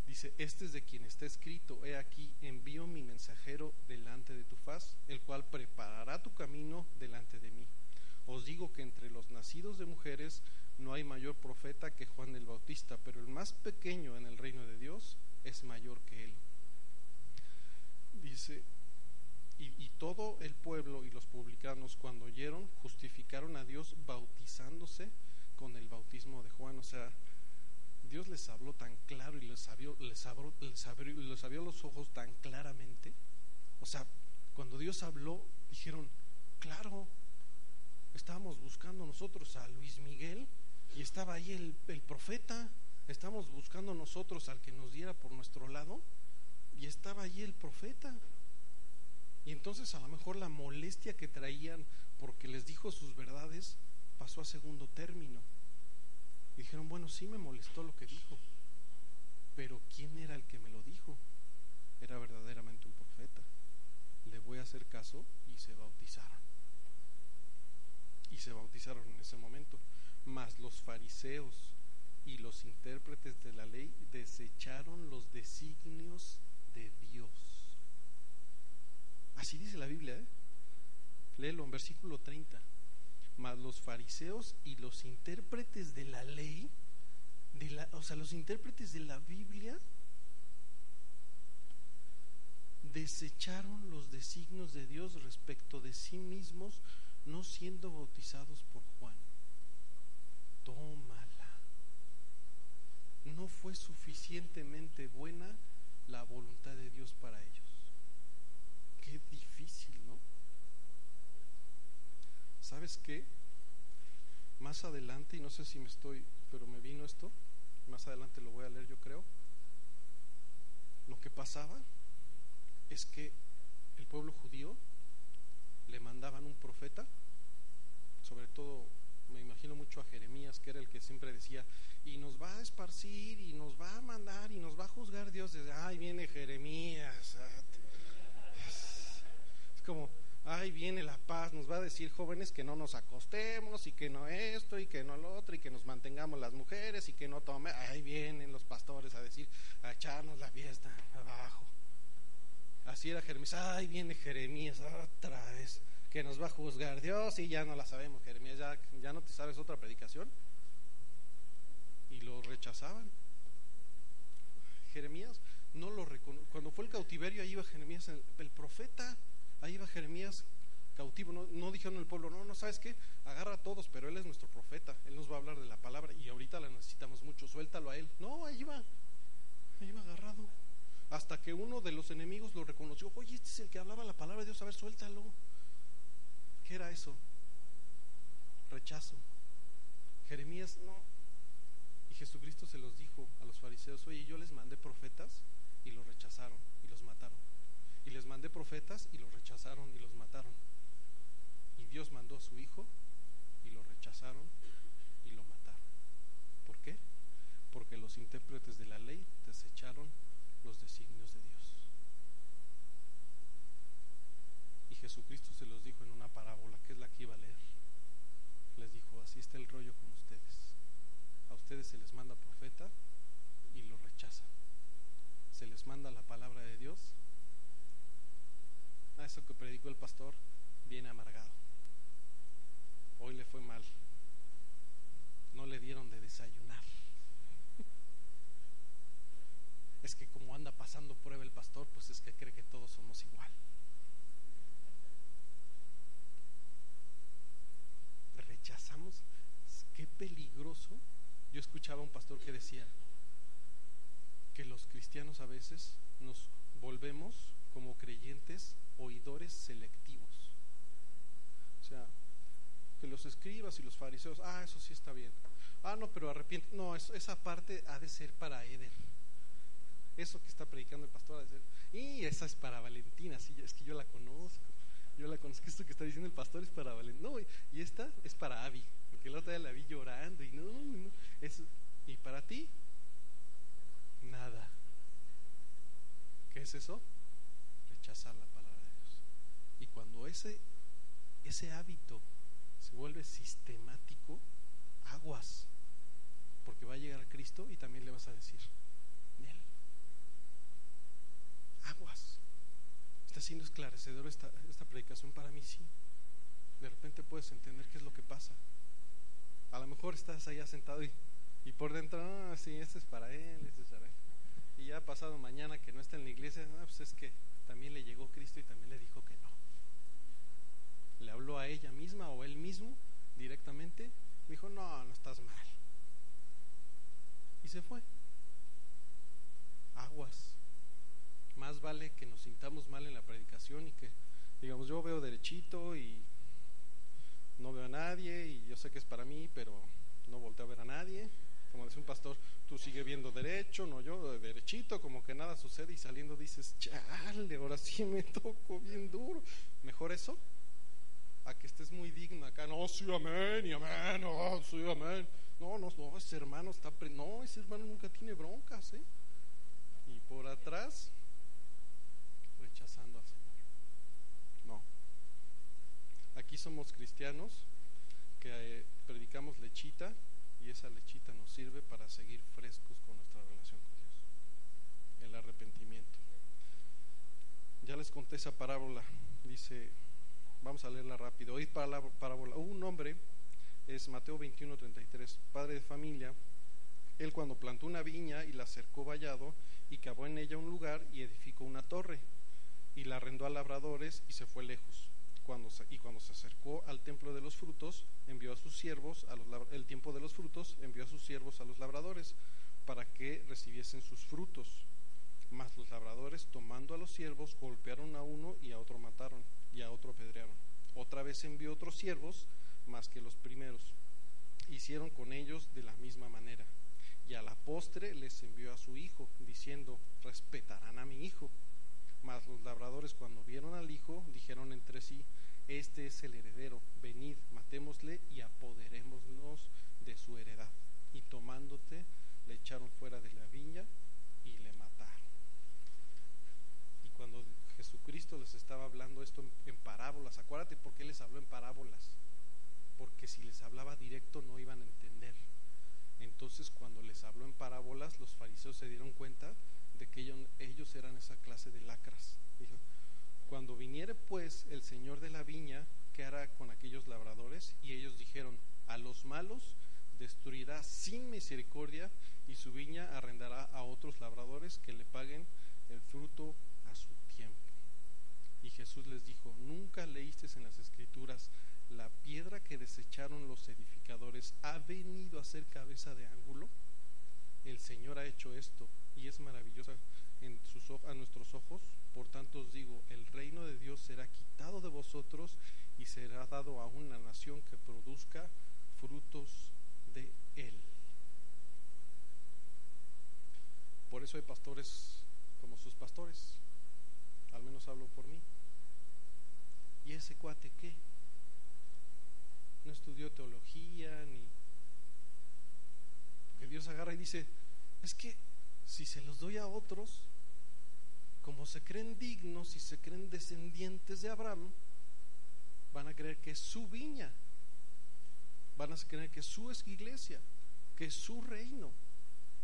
Dice, este es de quien está escrito, he aquí, envío mi mensajero delante de tu faz, el cual preparará tu camino delante de mí. Os digo que entre los nacidos de mujeres no hay mayor profeta que Juan el Bautista, pero el más pequeño en el reino de Dios es mayor que él. Dice, y, todo el pueblo y los publicanos cuando oyeron justificaron a Dios bautizándose con el bautismo de Juan. O sea, Dios les habló tan claro y les abrió, les, les abrió los ojos tan claramente. O sea, cuando Dios habló, dijeron, claro, estábamos buscando nosotros a Luis Miguel y estaba ahí el, el profeta, estábamos buscando nosotros al que nos diera por nuestro lado y estaba ahí el profeta. Y entonces a lo mejor la molestia que traían porque les dijo sus verdades pasó a segundo término. Y dijeron, bueno, sí me molestó lo que dijo, pero ¿quién era el que me lo dijo? Era verdaderamente un profeta. Le voy a hacer caso y se bautizaron. Y se bautizaron en ese momento. Mas los fariseos y los intérpretes de la ley desecharon los designios de Dios Así dice la Biblia, ¿eh? Léelo en versículo 30. Mas los fariseos y los intérpretes de la ley, de la, o sea, los intérpretes de la Biblia, desecharon los designios de Dios respecto de sí mismos, no siendo bautizados por Juan. Tómala. No fue suficientemente buena la voluntad de Dios para ellos. Qué difícil. ¿Sabes qué? Más adelante, y no sé si me estoy, pero me vino esto, más adelante lo voy a leer yo creo, lo que pasaba es que el pueblo judío le mandaban un profeta, sobre todo me imagino mucho a Jeremías, que era el que siempre decía, y nos va a esparcir, y nos va a mandar, y nos va a juzgar Dios desde, ay, viene Jeremías, como, ay, viene la paz, nos va a decir jóvenes que no nos acostemos y que no esto y que no lo otro y que nos mantengamos las mujeres y que no tome, ahí vienen los pastores a decir, a echarnos la fiesta abajo. Así era Jeremías, ay, viene Jeremías otra vez, que nos va a juzgar Dios y ya no la sabemos, Jeremías, ya, ya no te sabes otra predicación. Y lo rechazaban. Jeremías no lo Cuando fue el cautiverio, ahí iba Jeremías, el, profeta, ahí iba Jeremías cautivo. No, dijeron el pueblo, no, no, ¿sabes qué? Agarra a todos, pero él es nuestro profeta, él nos va a hablar de la palabra y ahorita la necesitamos mucho, suéltalo a él. No, ahí iba, ahí iba agarrado. Hasta que uno de los enemigos lo reconoció, oye, este es el que hablaba la palabra de Dios, a ver, suéltalo. ¿Qué era eso? Rechazo. Jeremías, no. Y Jesucristo se los dijo a los fariseos, oye, yo les mandé profetas y los rechazaron. Y les mandé profetas y los rechazaron y los mataron. Y Dios mandó a su Hijo y lo rechazaron y lo mataron. ¿Por qué? Porque los intérpretes de la ley desecharon los designios de Dios. Y Jesucristo se los dijo en una parábola, que es la que iba a leer. Les dijo, así está el rollo con ustedes. A ustedes se les manda profeta y lo rechazan. Se les manda la palabra de Dios. A eso que predicó el pastor, amargado. Hoy le fue mal. No le dieron de desayunar. Es que como anda pasando prueba el pastor, pues es que cree que todos somos igual. Rechazamos. Qué peligroso. Yo escuchaba a un pastor que decía que los cristianos a veces nos volvemos como creyentes oidores selectivos. O sea, que los escribas y los fariseos, ah, eso sí está bien. Ah, no, pero esa parte ha de ser para Eder eso que está predicando el pastor, decir, y esa es para Valentina, sí, es que yo la conozco, yo la conozco, esto que está diciendo el pastor es para Valentina, no, y esta es para Abby, porque la otra día la vi llorando y no, no, eso, y para ti, nada. ¿Qué es eso? Rechazar la palabra de Dios. Y cuando ese, ese hábito se vuelve sistemático, aguas, porque va a llegar Cristo y también le vas a decir, aguas. Está siendo esclarecedor esta, predicación para mí, sí. De repente puedes entender qué es lo que pasa. A lo mejor estás allá sentado y, por dentro, ah, sí, este es para él, este es para. Y ya pasado mañana que no está en la iglesia, ah, pues es que también le llegó Cristo y también le dijo que no. Le habló a ella misma o él mismo directamente, dijo, no, no estás mal. Y se fue. Aguas más vale que nos sintamos mal en la predicación y que digamos yo veo derechito y no veo a nadie y yo sé que es para mí, pero no volteo a ver a nadie. Como dice un pastor, tú sigue viendo derecho, no yo derechito, como que nada sucede y saliendo dices, chale, ahora sí me toco bien duro. Mejor eso a que estés muy digno acá, no, sí, amén, y amén, no, sí, amén. No, no, ese hermano está, no, ese hermano nunca tiene broncas, ¿eh? Y por atrás, rechazando al Señor. No. Aquí somos cristianos que eh, predicamos lechita y esa lechita nos sirve para seguir frescos con nuestra relación con Dios. El arrepentimiento. Ya les conté esa parábola. Dice, vamos a leerla rápido. Hoy parábola. Un hombre, es Mateo 21, 33, padre de familia. Él cuando plantó una viña y la cercó vallado y cavó en ella un lugar y edificó una torre y la arrendó a labradores y se fue lejos. Cuando y cuando se acercó al templo de los frutos, envió a sus siervos, a el tiempo de los frutos, envió a sus siervos a los labradores para que recibiesen sus frutos. Mas los labradores, tomando a los siervos, golpearon a uno y a otro mataron, y a otro apedrearon. Otra vez envió otros siervos, más que los primeros. Hicieron con ellos de la misma manera. Y a la postre les envió a su hijo, diciendo, respetarán a mi hijo. Mas los labradores cuando vieron al hijo dijeron entre sí, este es el heredero, venid, matémosle y apoderémonos de su heredad. Y tomándote, le echaron fuera de la viña y le mataron. Y cuando Jesucristo les estaba hablando esto en, parábolas, acuérdate por qué les habló en parábolas, porque si les hablaba directo no iban a entender. Entonces cuando les habló en parábolas, los fariseos se dieron cuenta de que ellos, eran esa clase de lacras. Dijo, cuando viniere pues el Señor de la viña, ¿qué hará con aquellos labradores? Y ellos dijeron, a los malos destruirá sin misericordia y su viña arrendará a otros labradores que le paguen el fruto a su tiempo. Y Jesús les dijo, ¿nunca leíste en las escrituras, la piedra que desecharon los edificadores ha venido a ser cabeza de ángulo? El Señor ha hecho esto y es maravillosa en sus, a nuestros ojos. Por tanto os digo, el reino de Dios será quitado de vosotros y será dado a una nación que produzca frutos de él. Por eso hay pastores como sus pastores, al menos hablo por mí. ¿Y ese cuate qué? No estudió teología ni... Que Dios agarra y dice, es que si se los doy a otros, como se creen dignos y se creen descendientes de Abraham, van a creer que es su viña, van a creer que es su iglesia, que es su reino,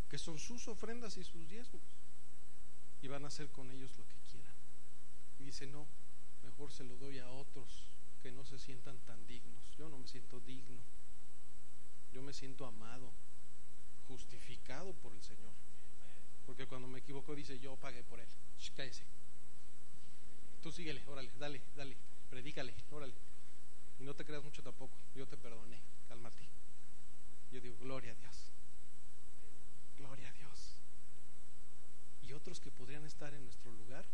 que son sus ofrendas y sus diezmos, y van a hacer con ellos lo que quieran. Y dice, no, mejor se lo doy a otros que no se sientan tan dignos. Yo no me siento digno, yo me siento amado, justificado por el Señor. Porque cuando me equivoco dice, yo pagué por él. cállese. Tú síguele, órale, dale, dale, predícale, órale. Y no te creas mucho tampoco. Yo te perdoné, cálmate. Yo digo, gloria a Dios. Gloria a Dios. Y otros que podrían estar en nuestro lugar,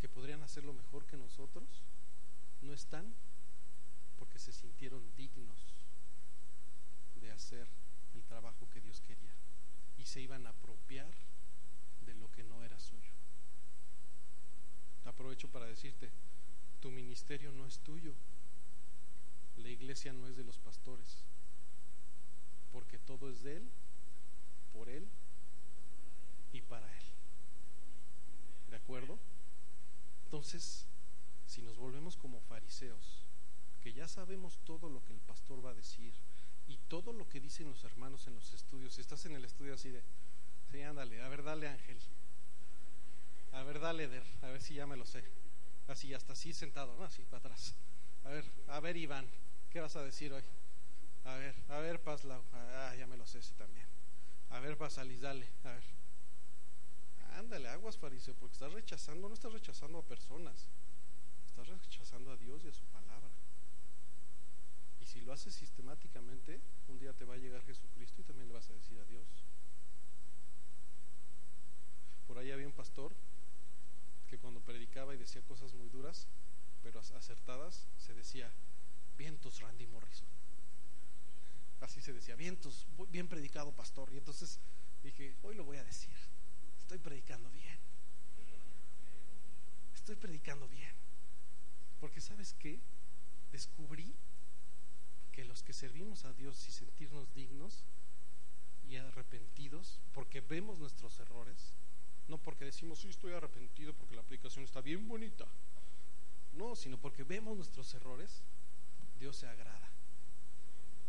que podrían hacerlo mejor que nosotros, no están porque se sintieron dignos de hacer el trabajo que Dios quería y se iban a apropiar de lo que no era suyo. Aprovecho para decirte, tu ministerio no es tuyo, la iglesia no es de los pastores, porque todo es de Él, por Él y para Él. ¿De acuerdo? Entonces, si nos volvemos como fariseos, que ya sabemos todo lo que el pastor va a decir, y todo lo que dicen los hermanos en los estudios, si estás en el estudio así de, sí, ándale, a ver, dale Ángel, a ver, dale a ver si ya me lo sé, así, hasta así sentado, ¿no? Así, para atrás. A ver, a ver Iván, ¿qué vas a decir hoy? A ver, a ver Pazlau, ah, ya me lo sé ese también. A ver Pasalis, dale, a ver. Ándale, aguas fariseo, porque estás rechazando, no estás rechazando a personas, rechazando a Dios y a su palabra si lo haces sistemáticamente, un día te va a llegar Jesucristo y también le vas a decir adiós. Por ahí había un pastor que cuando predicaba y decía cosas muy duras, pero acertadas, se decía, vientos Randy Morrison. Así se decía, vientos, bien predicado pastor. Y entonces dije, hoy lo voy a decir, estoy predicando bien. Estoy predicando bien. Porque sabes qué? Descubrí que los que servimos a Dios y sentirnos dignos y arrepentidos, porque vemos nuestros errores, no porque decimos, sí, estoy arrepentido porque la aplicación está bien bonita, no, sino porque vemos nuestros errores, Dios se agrada.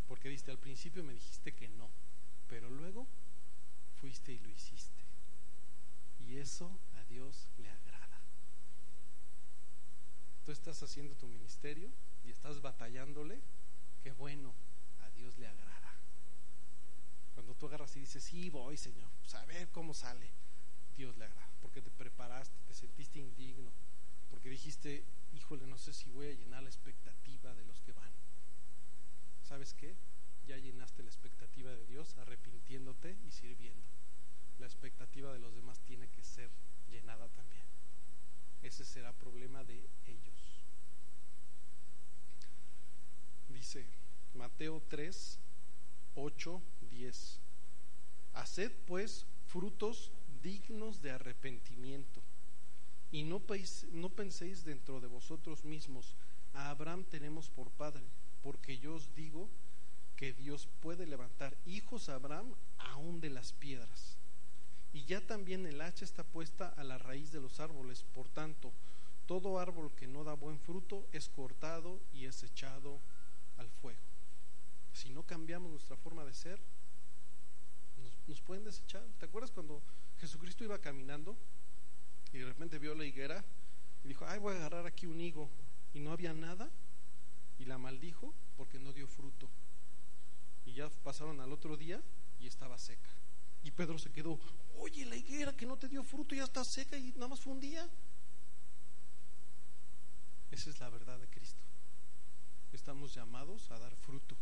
Porque diste al principio me dijiste que no, pero luego fuiste y lo hiciste. Y eso a Dios le agrada. Tú estás haciendo tu ministerio y estás batallándole qué bueno, a Dios le agrada. Cuando tú agarras y dices, sí, voy, Señor, pues a ver cómo sale, Dios le agrada, porque te preparaste, te sentiste indigno, porque dijiste, híjole, no sé si voy a llenar la expectativa de los que van. ¿Sabes qué? Ya llenaste la expectativa de Dios arrepintiéndote y sirviendo. La expectativa de los demás tiene que ser llenada también. Ese será problema de ellos dice Mateo 3, 8, 10. Haced pues frutos dignos de arrepentimiento y no, no penséis dentro de vosotros mismos, a Abraham tenemos por padre, porque yo os digo que Dios puede levantar hijos a Abraham aún de las piedras. Y ya también el hacha está puesta a la raíz de los árboles, por tanto, todo árbol que no da buen fruto es cortado y es echado al fuego. Si no cambiamos nuestra forma de ser, nos, pueden desechar. ¿Te acuerdas cuando Jesucristo iba caminando y de repente vio la higuera y dijo, ay, voy a agarrar aquí un higo y no había nada y la maldijo porque no dio fruto. Y ya pasaron al otro día y estaba seca. Y Pedro se quedó, oye, la higuera que no te dio fruto ya está seca y nada más fue un día. Esa es la verdad de Cristo. Estamos llamados a dar fruto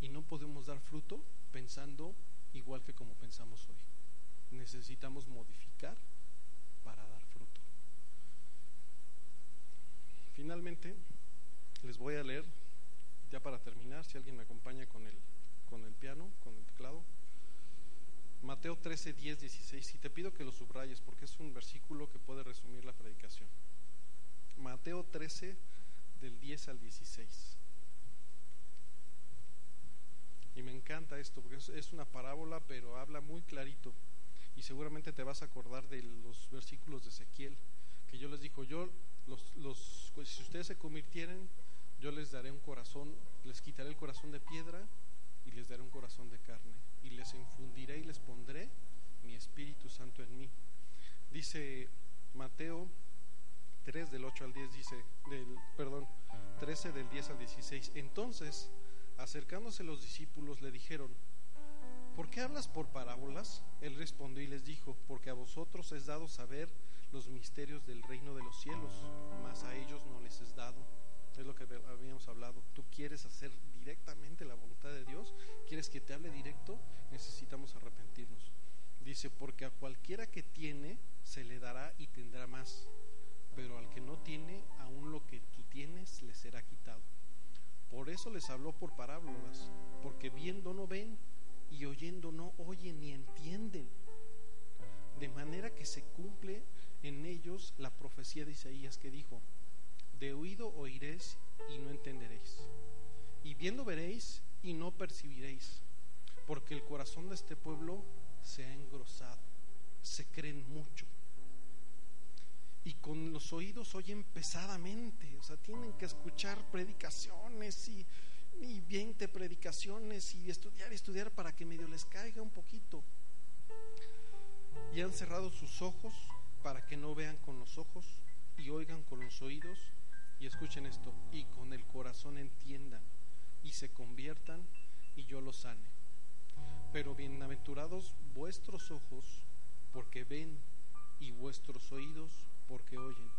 y no podemos dar fruto pensando igual que como pensamos hoy. Necesitamos modificar para dar fruto. Finalmente, les voy a leer, ya para terminar, si alguien me acompaña con el, con el piano, con el teclado. Mateo 13, 10, 16. Y te pido que lo subrayes porque es un versículo que puede resumir la predicación. Mateo 13, del 10 al 16. Y me encanta esto porque es, una parábola, pero habla muy clarito. Y seguramente te vas a acordar de los versículos de Ezequiel, que yo les dijo, yo, los, los, si ustedes se convirtieren, yo les daré un corazón, les quitaré el corazón de piedra y les daré un corazón de carne. Y les infundiré y les pondré mi Espíritu Santo en mí. Dice Mateo 3 del 8 al 10, dice, del, perdón, 13 del 10 al 16. Entonces Acercándose los discípulos le dijeron, ¿por qué hablas por parábolas? Él respondió y les dijo, porque a vosotros es dado saber los misterios del reino de los cielos, mas a ellos no les es dado. Es lo que habíamos hablado. Tú quieres hacer directamente la voluntad de Dios, quieres que te hable directo, necesitamos arrepentirnos. Dice, porque a cualquiera que tiene se le dará y tendrá más, pero al que no tiene, aún lo que tú tienes le será quitado. Por eso les habló por parábolas, porque viendo no ven y oyendo no oyen ni entienden. De manera que se cumple en ellos la profecía de Isaías que dijo, de oído oiréis y no entenderéis, y viendo veréis y no percibiréis, porque el corazón de este pueblo se ha engrosado, se creen mucho y con los oídos oyen pesadamente, o sea, tienen que escuchar predicaciones y, y 20 predicaciones y estudiar, estudiar para que medio les caiga un poquito. Y han cerrado sus ojos para que no vean con los ojos y oigan con los oídos y escuchen esto, y con el corazón entiendan y se conviertan y yo los sane. Pero bienaventurados vuestros ojos porque ven y vuestros oídos porque oyen.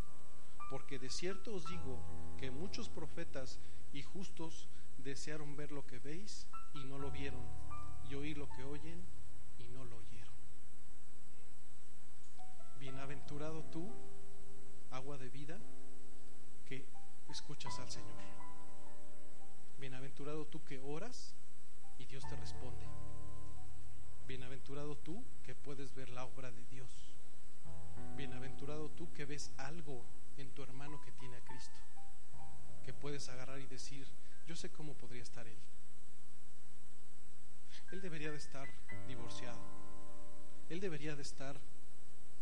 Porque de cierto os digo que muchos profetas y justos desearon ver lo que veis y no lo vieron, y oír lo que oyen y no lo oyeron. Bienaventurado tú, agua de vida, que escuchas al Señor. Bienaventurado tú que oras y Dios te responde. Bienaventurado tú que puedes ver la obra de Dios. Bienaventurado tú que ves algo en tu hermano que tiene a Cristo, que puedes agarrar y decir, yo sé cómo podría estar él. Él debería de estar divorciado, él debería de estar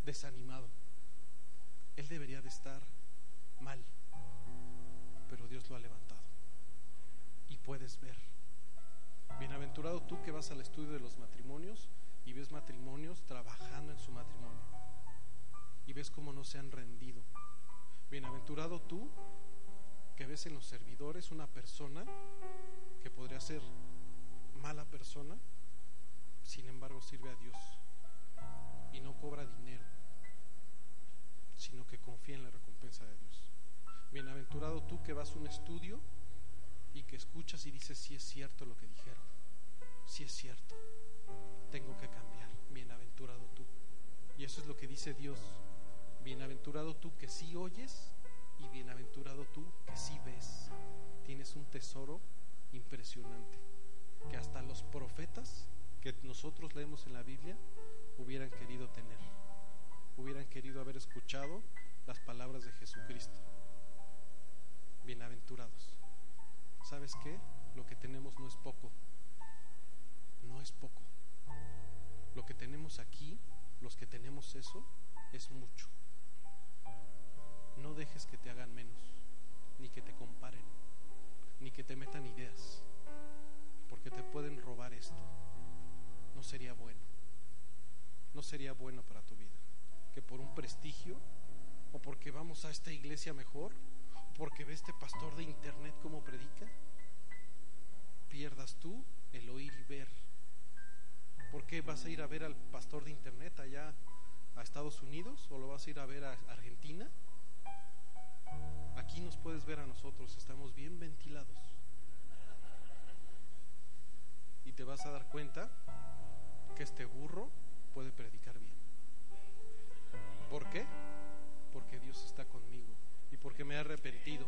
desanimado, él debería de estar mal, pero Dios lo ha levantado. Y puedes ver. Bienaventurado tú que vas al estudio de los matrimonios y ves matrimonios trabajando en su matrimonio y ves cómo no se han rendido. Bienaventurado tú que ves en los servidores una persona que podría ser mala persona, sin embargo sirve a Dios y no cobra dinero, sino que confía en la recompensa de Dios. Bienaventurado tú que vas a un estudio y que escuchas y dices, si es cierto lo que dijeron, si es cierto, tengo que cambiar. Bienaventurado tú. Y eso es lo que dice Dios Bienaventurado tú que sí oyes y bienaventurado tú que sí ves. Tienes un tesoro impresionante que hasta los profetas que nosotros leemos en la Biblia hubieran querido tener, hubieran querido haber escuchado las palabras de Jesucristo. Bienaventurados. ¿Sabes qué? Lo que tenemos no es poco, no es poco. Lo que tenemos aquí, los que tenemos eso, es mucho. No dejes que te hagan menos, ni que te comparen, ni que te metan ideas, porque te pueden robar esto. No sería bueno. No sería bueno para tu vida. Que por un prestigio, o porque vamos a esta iglesia mejor, o porque ve este pastor de internet como predica, pierdas tú el oír y ver. Porque qué vas a ir a ver al pastor de internet allá a Estados Unidos o lo vas a ir a ver a Argentina? Aquí nos puedes ver a nosotros, estamos bien ventilados. Y te vas a dar cuenta que este burro puede predicar bien. ¿Por qué? Porque Dios está conmigo y porque me ha arrepentido.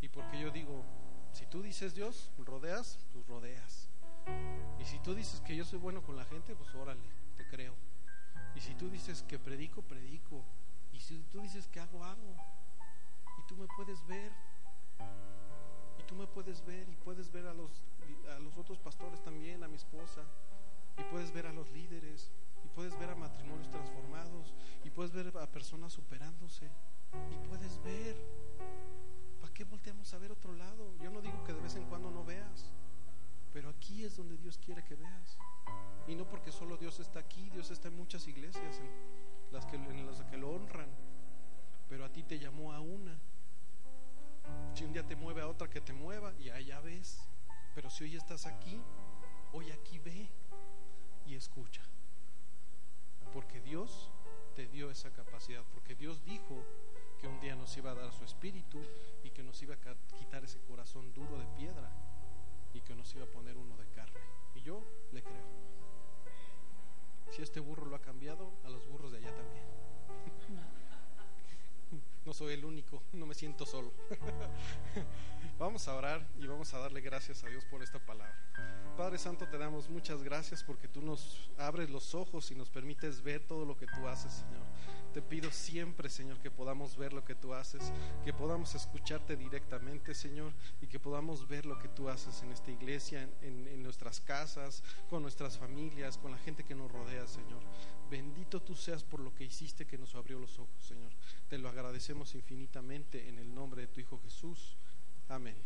Y porque yo digo, si tú dices Dios, rodeas, pues rodeas. Y si tú dices que yo soy bueno con la gente, pues órale, te creo. Y si tú dices que predico, predico. Y si tú dices que hago, hago. Tú me puedes ver. Y tú me puedes ver y puedes ver a los, a los otros pastores también, a mi esposa. Y puedes ver a los líderes. Y puedes ver a matrimonios transformados. Y puedes ver a personas superándose. Y puedes ver. ¿Para qué volteamos a ver otro lado? Yo no digo que de vez en cuando no veas. Pero aquí es donde Dios quiere que veas. Y no porque solo Dios está aquí, Dios está en muchas iglesias en las que, en las que lo honran. Pero a ti te llamó a una. Si un día te mueve a otra que te mueva, y allá ves. Pero si hoy estás aquí, hoy aquí ve y escucha. Porque Dios te dio esa capacidad. Porque Dios dijo que un día nos iba a dar su espíritu y que nos iba a quitar ese corazón duro de piedra y que nos iba a poner uno de carne. Y yo le creo. Si este burro lo ha cambiado, a los burros de allá también. No soy el único, no me siento solo. Vamos a orar y vamos a darle gracias a Dios por esta palabra. Padre Santo, te damos muchas gracias porque tú nos abres los ojos y nos permites ver todo lo que tú haces, Señor. Te pido siempre, Señor, que podamos ver lo que tú haces, que podamos escucharte directamente, Señor, y que podamos ver lo que tú haces en esta iglesia, en, nuestras casas, con nuestras familias, con la gente que nos rodea, Señor. Bendito tú seas por lo que hiciste que nos abrió los ojos, Señor. Te lo agradecemos infinitamente en el nombre de tu Hijo Jesús. Amén.